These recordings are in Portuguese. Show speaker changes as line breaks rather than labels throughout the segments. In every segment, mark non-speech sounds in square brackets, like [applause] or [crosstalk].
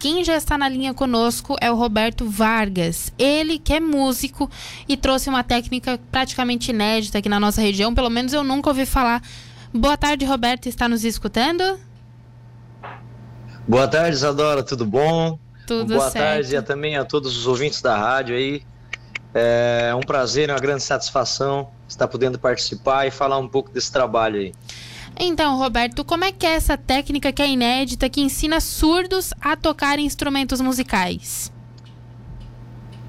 quem já está na linha conosco é o Roberto Vargas. Ele que é músico e trouxe uma técnica praticamente inédita aqui na nossa região, pelo menos eu nunca ouvi falar. Boa tarde, Roberto, está nos escutando?
Boa tarde, Isadora, tudo bom?
Tudo
Boa
certo.
tarde e também a todos os ouvintes da rádio aí. É um prazer uma grande satisfação estar podendo participar e falar um pouco desse trabalho aí.
Então, Roberto, como é que é essa técnica que é inédita, que ensina surdos a tocar instrumentos musicais?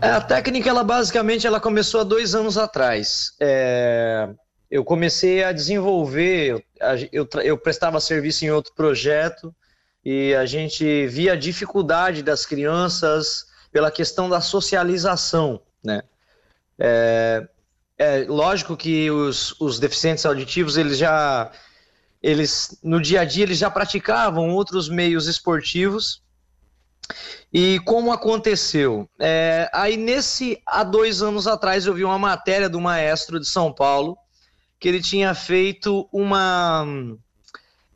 É, a técnica, ela basicamente, ela começou há dois anos atrás. É, eu comecei a desenvolver, eu, eu, eu prestava serviço em outro projeto e a gente via a dificuldade das crianças pela questão da socialização, né? É, é lógico que os, os deficientes auditivos, eles já eles no dia a dia eles já praticavam outros meios esportivos. E como aconteceu? É, aí nesse há dois anos atrás eu vi uma matéria do maestro de São Paulo que ele tinha feito uma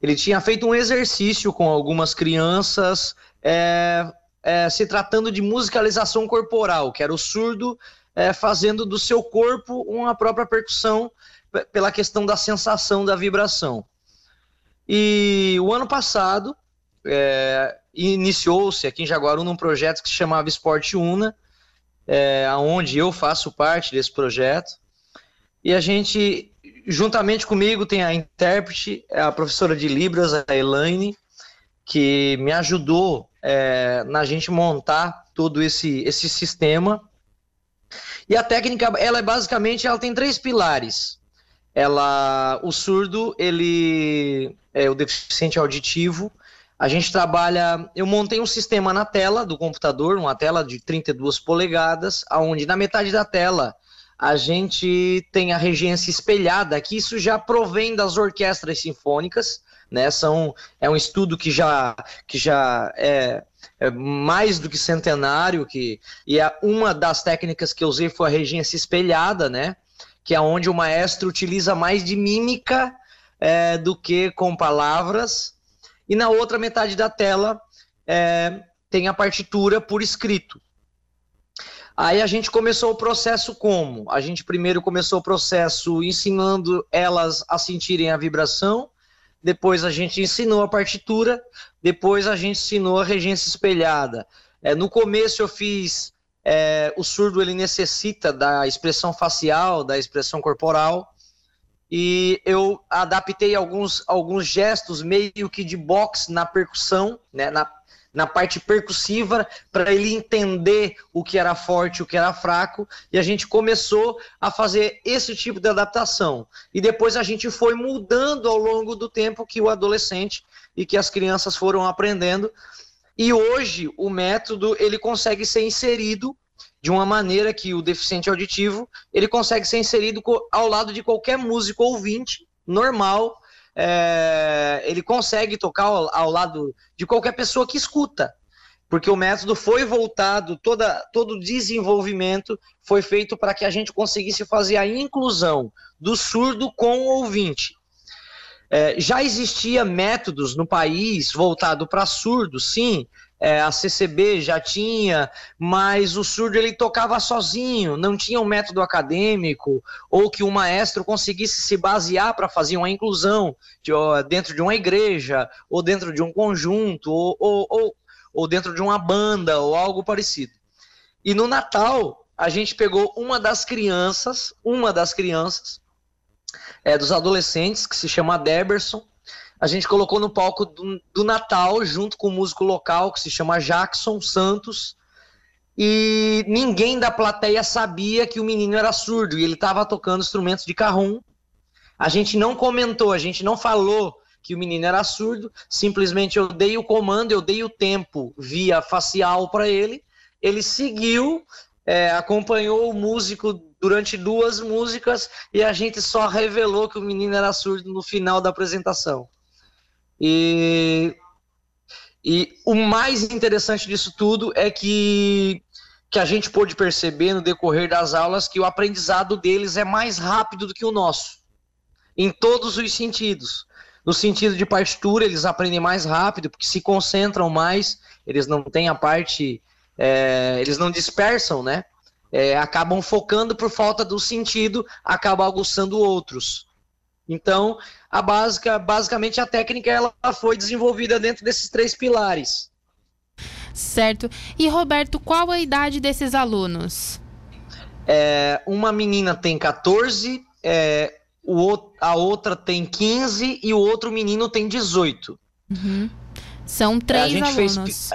ele tinha feito um exercício com algumas crianças é, é, se tratando de musicalização corporal, que era o surdo é, fazendo do seu corpo uma própria percussão pela questão da sensação da vibração. E o ano passado é, iniciou-se aqui em Jaguaruna um projeto que se chamava Esporte Una, é, onde eu faço parte desse projeto. E a gente, juntamente comigo, tem a intérprete, a professora de Libras, a Elaine, que me ajudou é, na gente montar todo esse, esse sistema. E a técnica, ela é basicamente, ela tem três pilares. Ela, o surdo, ele é o deficiente auditivo. A gente trabalha, eu montei um sistema na tela do computador, uma tela de 32 polegadas, aonde na metade da tela a gente tem a regência espelhada, que isso já provém das orquestras sinfônicas, né? São, é um estudo que já, que já é, é mais do que centenário, que, e é uma das técnicas que eu usei foi a regência espelhada, né? Que é onde o maestro utiliza mais de mímica é, do que com palavras. E na outra metade da tela é, tem a partitura por escrito. Aí a gente começou o processo como? A gente primeiro começou o processo ensinando elas a sentirem a vibração, depois a gente ensinou a partitura, depois a gente ensinou a regência espelhada. É, no começo eu fiz é, o surdo ele necessita da expressão facial, da expressão corporal, e eu adaptei alguns, alguns gestos meio que de box na percussão, né, na, na parte percussiva, para ele entender o que era forte o que era fraco, e a gente começou a fazer esse tipo de adaptação. E depois a gente foi mudando ao longo do tempo que o adolescente e que as crianças foram aprendendo, e hoje o método ele consegue ser inserido de uma maneira que o deficiente auditivo ele consegue ser inserido ao lado de qualquer músico ouvinte normal. É, ele consegue tocar ao, ao, lado de qualquer pessoa que escuta, porque o método foi voltado, toda, todo o desenvolvimento foi feito para que a gente conseguisse fazer a inclusão do surdo com o ouvinte. É, já existia métodos no país voltado para surdos, sim, é, a CCB já tinha, mas o surdo ele tocava sozinho, não tinha um método acadêmico ou que o maestro conseguisse se basear para fazer uma inclusão de, ó, dentro de uma igreja ou dentro de um conjunto ou, ou, ou, ou dentro de uma banda ou algo parecido. E no Natal a gente pegou uma das crianças, uma das crianças é, dos adolescentes que se chama Deberson a gente colocou no palco do, do Natal, junto com um músico local que se chama Jackson Santos. E ninguém da plateia sabia que o menino era surdo e ele estava tocando instrumentos de carrom. A gente não comentou, a gente não falou que o menino era surdo, simplesmente eu dei o comando, eu dei o tempo via facial para ele, ele seguiu, é, acompanhou o músico durante duas músicas e a gente só revelou que o menino era surdo no final da apresentação. E, e o mais interessante disso tudo é que, que a gente pôde perceber no decorrer das aulas que o aprendizado deles é mais rápido do que o nosso, em todos os sentidos. No sentido de partitura, eles aprendem mais rápido, porque se concentram mais, eles não têm a parte. É, eles não dispersam, né? É, acabam focando por falta do sentido, acabam aguçando outros. Então, a básica, basicamente a técnica ela foi desenvolvida dentro desses três pilares.
Certo. E Roberto, qual a idade desses alunos?
É, uma menina tem 14, é, o, a outra tem 15 e o outro menino tem 18.
Uhum. São três é, alunos. Fez,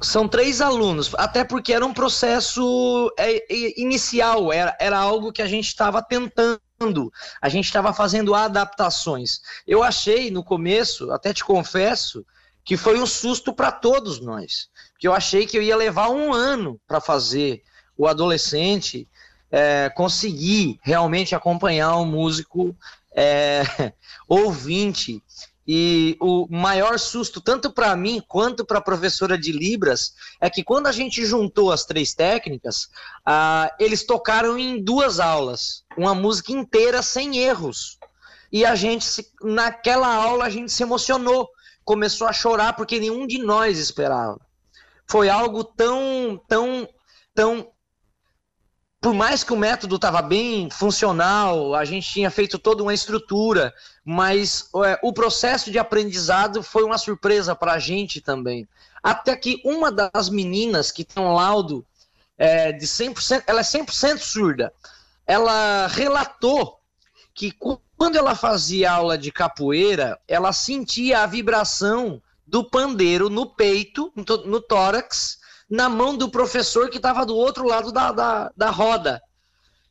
são três alunos, até porque era um processo é, inicial, era, era algo que a gente estava tentando, a gente estava fazendo adaptações. Eu achei no começo, até te confesso, que foi um susto para todos nós, que eu achei que eu ia levar um ano para fazer o adolescente é, conseguir realmente acompanhar um músico é, [laughs] ouvinte. E o maior susto, tanto para mim quanto para a professora de Libras, é que quando a gente juntou as três técnicas, ah, eles tocaram em duas aulas, uma música inteira sem erros. E a gente, naquela aula, a gente se emocionou, começou a chorar porque nenhum de nós esperava. Foi algo tão, tão, tão por mais que o método estava bem funcional, a gente tinha feito toda uma estrutura, mas é, o processo de aprendizado foi uma surpresa para a gente também. Até que uma das meninas que tem um laudo é, de 100%, ela é 100% surda, ela relatou que quando ela fazia aula de capoeira, ela sentia a vibração do pandeiro no peito, no, no tórax, na mão do professor que estava do outro lado da, da, da roda.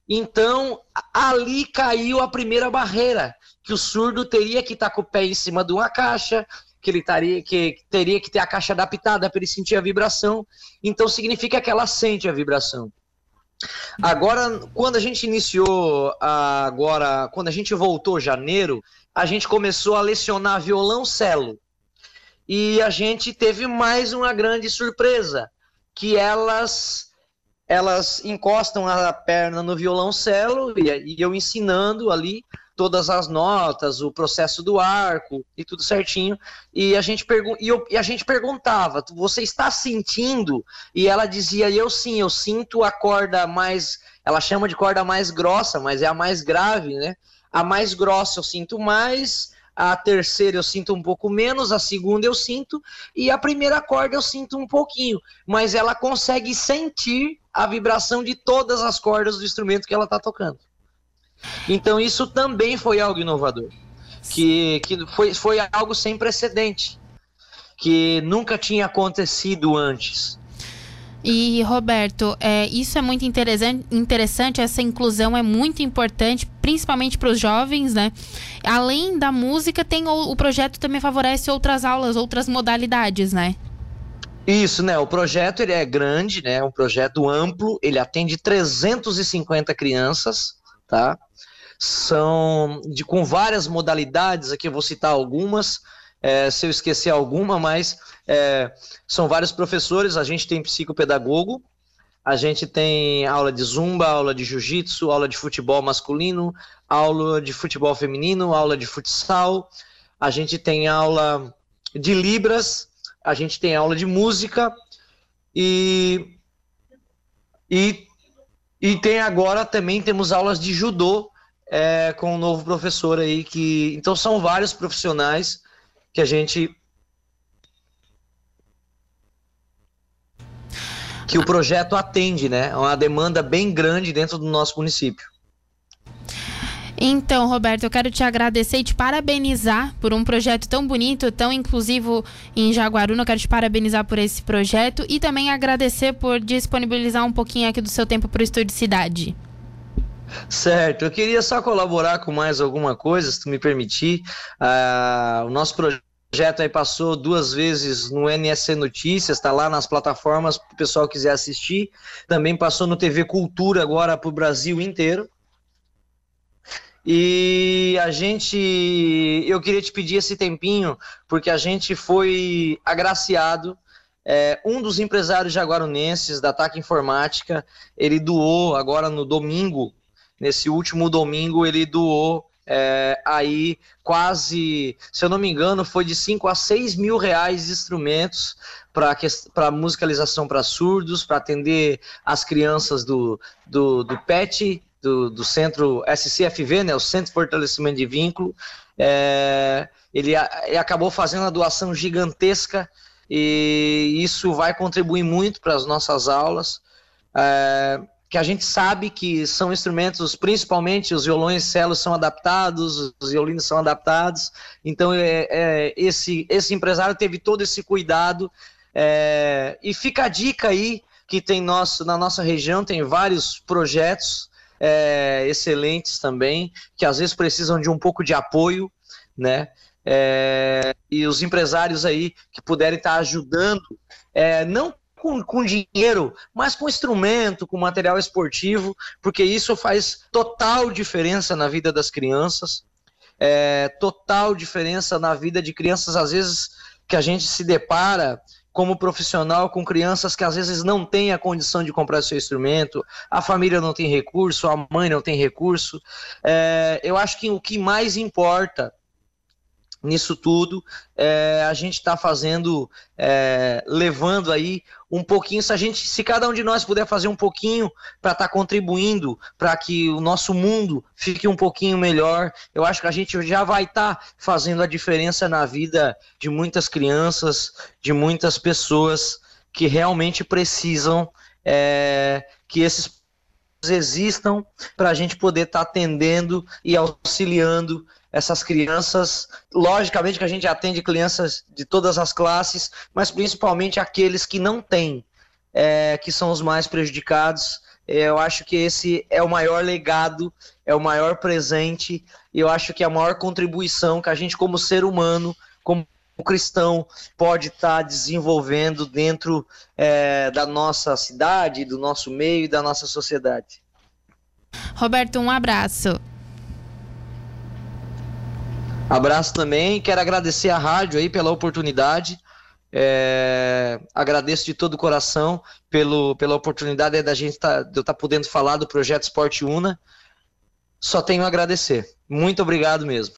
Então, ali caiu a primeira barreira, que o surdo teria que estar tá com o pé em cima de uma caixa, que ele taria, que teria que ter a caixa adaptada para ele sentir a vibração. Então, significa que ela sente a vibração. Agora, quando a gente iniciou, agora, quando a gente voltou janeiro, a gente começou a lecionar violoncelo. E a gente teve mais uma grande surpresa que elas elas encostam a perna no violoncelo e, e eu ensinando ali todas as notas, o processo do arco e tudo certinho. E a gente, e, eu, e a gente perguntava: você está sentindo? E ela dizia: eu sim, eu sinto a corda mais. Ela chama de corda mais grossa, mas é a mais grave, né? A mais grossa eu sinto mais, a terceira eu sinto um pouco menos, a segunda eu sinto, e a primeira corda eu sinto um pouquinho, mas ela consegue sentir a vibração de todas as cordas do instrumento que ela está tocando. Então isso também foi algo inovador, que, que foi, foi algo sem precedente, que nunca tinha acontecido antes.
E, Roberto, é, isso é muito interessante, interessante, essa inclusão é muito importante, principalmente para os jovens, né? Além da música, tem o, o projeto também favorece outras aulas, outras modalidades, né?
Isso, né? O projeto ele é grande, né? É um projeto amplo, ele atende 350 crianças, tá? São de com várias modalidades, aqui eu vou citar algumas, é, se eu esquecer alguma, mas é, são vários professores, a gente tem psicopedagogo, a gente tem aula de zumba, aula de jiu-jitsu, aula de futebol masculino, aula de futebol feminino, aula de futsal, a gente tem aula de libras, a gente tem aula de música e e, e tem agora também temos aulas de judô é, com um novo professor aí que então são vários profissionais que a gente que o projeto atende, né? É uma demanda bem grande dentro do nosso município.
Então, Roberto, eu quero te agradecer e te parabenizar por um projeto tão bonito, tão inclusivo em Jaguaruna. Eu quero te parabenizar por esse projeto e também agradecer por disponibilizar um pouquinho aqui do seu tempo para o Estúdio Cidade.
Certo, eu queria só colaborar com mais alguma coisa, se tu me permitir. Uh, o nosso projeto aí passou duas vezes no NSC Notícias, está lá nas plataformas para o pessoal quiser assistir. Também passou no TV Cultura agora para o Brasil inteiro. E a gente, eu queria te pedir esse tempinho, porque a gente foi agraciado. É, um dos empresários jaguarunenses da TAC Informática, ele doou agora no domingo, nesse último domingo, ele doou é, aí quase, se eu não me engano, foi de 5 a 6 mil reais de instrumentos para musicalização para surdos, para atender as crianças do, do, do PET, do, do centro SCFV, né, o Centro de Fortalecimento de Vínculo. É, ele, ele acabou fazendo uma doação gigantesca e isso vai contribuir muito para as nossas aulas. É, que a gente sabe que são instrumentos, principalmente os violões celos são adaptados, os violinos são adaptados. Então, é, é, esse, esse empresário teve todo esse cuidado. É, e fica a dica aí que tem nosso, na nossa região tem vários projetos é, excelentes também, que às vezes precisam de um pouco de apoio, né? É, e os empresários aí que puderem estar ajudando, é, não com, com dinheiro, mas com instrumento, com material esportivo, porque isso faz total diferença na vida das crianças, é, total diferença na vida de crianças, às vezes, que a gente se depara como profissional com crianças que às vezes não têm a condição de comprar seu instrumento, a família não tem recurso, a mãe não tem recurso. É, eu acho que o que mais importa nisso tudo, é, a gente está fazendo, é, levando aí um pouquinho, se a gente, se cada um de nós puder fazer um pouquinho para estar tá contribuindo para que o nosso mundo fique um pouquinho melhor, eu acho que a gente já vai estar tá fazendo a diferença na vida de muitas crianças, de muitas pessoas que realmente precisam é, que esses existam para a gente poder estar tá atendendo e auxiliando essas crianças. Logicamente que a gente atende crianças de todas as classes, mas principalmente aqueles que não têm, é, que são os mais prejudicados. É, eu acho que esse é o maior legado, é o maior presente, e eu acho que é a maior contribuição que a gente, como ser humano, como cristão, pode estar tá desenvolvendo dentro é, da nossa cidade, do nosso meio e da nossa sociedade.
Roberto, um abraço.
Abraço também. Quero agradecer a rádio aí pela oportunidade. É, agradeço de todo o coração pelo, pela oportunidade da gente tá, de eu estar tá podendo falar do projeto Esporte Una. Só tenho a agradecer. Muito obrigado mesmo.